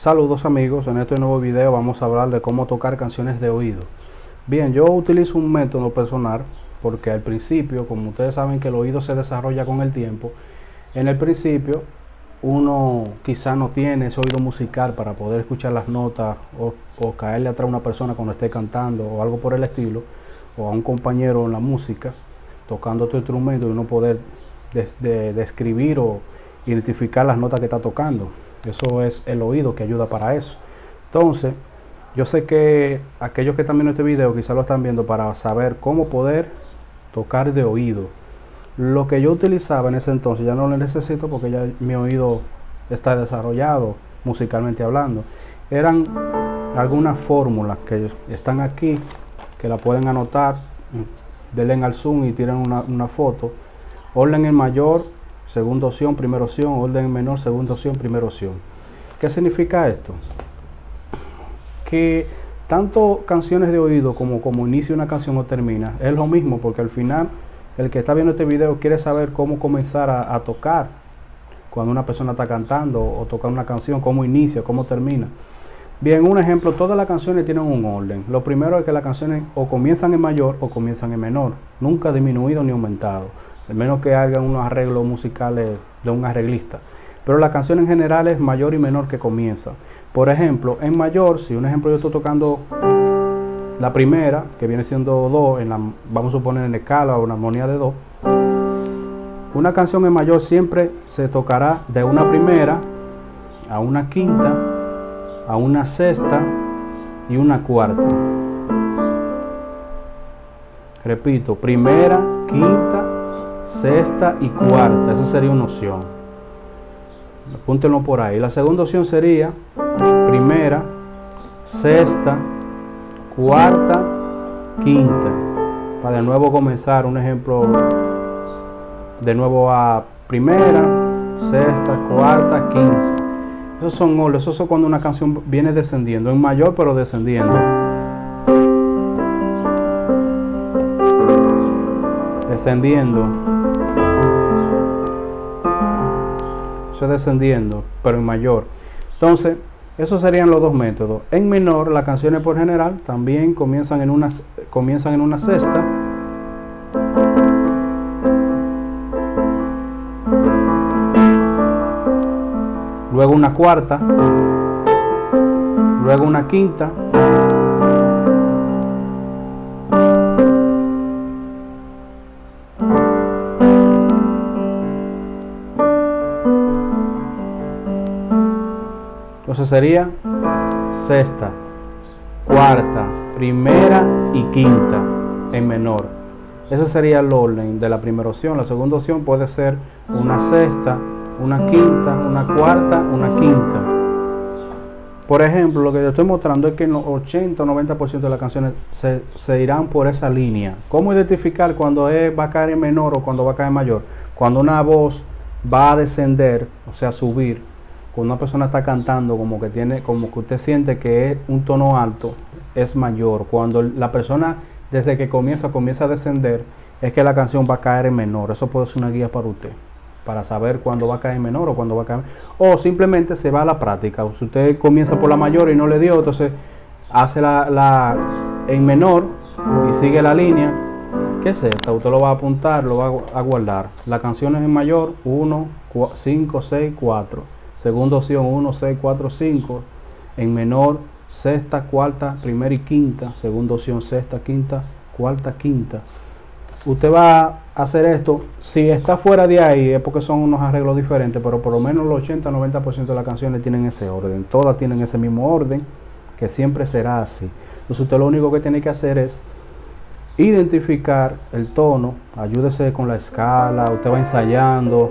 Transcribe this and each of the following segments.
Saludos amigos, en este nuevo video vamos a hablar de cómo tocar canciones de oído. Bien, yo utilizo un método personal porque al principio, como ustedes saben que el oído se desarrolla con el tiempo, en el principio uno quizá no tiene ese oído musical para poder escuchar las notas o, caerle atrás a una persona cuando esté cantando o algo por el estilo, o a un compañero en la música tocando tu instrumento y uno poder describir o identificar las notas que está tocando. Eso es el oído que ayuda para eso. Entonces, yo sé que aquellos que están viendo este video quizás lo están viendo para saber cómo poder tocar de oído. Lo que yo utilizaba en ese entonces ya no lo necesito porque ya mi oído está desarrollado musicalmente hablando. Eran algunas fórmulas que están aquí, que la pueden anotar, denle al zoom y tiren una, una foto. Orden en mayor, segunda opción, primera opción, orden menor, segunda opción, primera opción. ¿Qué significa esto? Que tanto canciones de oído como como inicia una canción o termina, es lo mismo porque al final el que está viendo este video quiere saber cómo comenzar a, tocar cuando una persona está cantando o tocar una canción, cómo inicia, cómo termina. Bien, un ejemplo, todas las canciones tienen un orden. Lo primero es que las canciones o comienzan en mayor o comienzan en menor, nunca disminuido ni aumentado al menos que hagan unos arreglos musicales de un arreglista. Pero la canción en general es mayor y menor que comienza. Por ejemplo, en mayor, si un ejemplo yo estoy tocando la primera, que viene siendo do, en la, vamos a suponer en escala o una armonía de do, una canción en mayor siempre se tocará de una primera a una quinta, a una sexta y una cuarta. Repito, primera, quinta, sexta y cuarta. Esa sería una opción. Apúntenlo por ahí. La segunda opción sería primera, sexta, cuarta, quinta. Para de nuevo comenzar un ejemplo de nuevo a primera, sexta, cuarta, quinta. Esos son órdenes, eso es cuando una canción viene descendiendo, en mayor pero descendiendo. Descendiendo. descendiendo, pero en mayor. Entonces, esos serían los dos métodos. En menor, las canciones por general también comienzan en una, comienzan en una sexta. Luego una cuarta. Luego una quinta. Entonces sería sexta, cuarta, primera y quinta en menor. Ese sería el orden de la primera opción. La segunda opción puede ser una sexta, una quinta, una cuarta, una quinta. Por ejemplo, lo que yo estoy mostrando es que los 80 o 90% de las canciones se, irán por esa línea. ¿Cómo identificar cuando va a caer en menor o cuando va a caer en mayor? Cuando una voz va a descender, o sea, subir, cuando una persona está cantando como que tiene como que usted siente que es un tono alto es mayor. Cuando la persona desde que comienza comienza a descender es que la canción va a caer en menor. Eso puede ser una guía para usted para saber cuándo va a caer en menor o cuándo va a caer o simplemente se va a la práctica. Si usted comienza por la mayor y no le dio entonces hace la, en menor y sigue la línea ¿qué es esta? usted lo va a apuntar lo va a guardar. La canción es en mayor 1 5 6 4 Segunda opción 1, 6, 4, 5. En menor, sexta, cuarta, primera y quinta. Segunda opción, sexta, quinta, cuarta, quinta. Usted va a hacer esto. Si está fuera de ahí es porque son unos arreglos diferentes, pero por lo menos el 80-90% de las canciones tienen ese orden. Todas tienen ese mismo orden, que siempre será así. Entonces usted lo único que tiene que hacer es identificar el tono, ayúdese con la escala, usted va ensayando,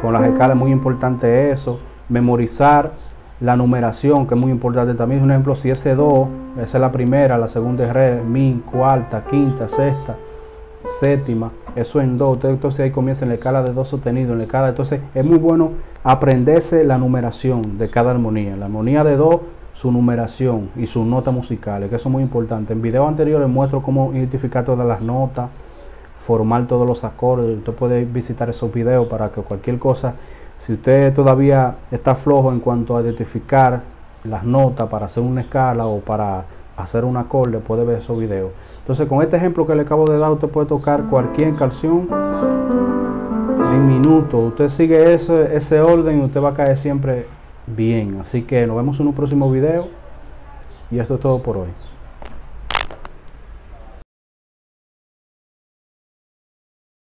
con las escalas es muy importante eso. Memorizar la numeración, que es muy importante también. Un ejemplo, si ese do, esa es la primera, la segunda es re, mi, cuarta, quinta, sexta, séptima, eso en do. Entonces ahí comienza en la escala de do sostenido, en la escala. Entonces es muy bueno aprenderse la numeración de cada armonía. La armonía de do su numeración y sus notas musicales, que eso es muy importante. En videos anteriores muestro cómo identificar todas las notas, formar todos los acordes. Usted puede visitar esos videos para que cualquier cosa, si usted todavía está flojo en cuanto a identificar las notas para hacer una escala o para hacer un acorde, puede ver esos videos. Entonces, con este ejemplo que le acabo de dar, usted puede tocar cualquier canción en minutos. Usted sigue ese, ese orden y usted va a caer siempre bien. Así que nos vemos en un próximo video. Y esto es todo por hoy.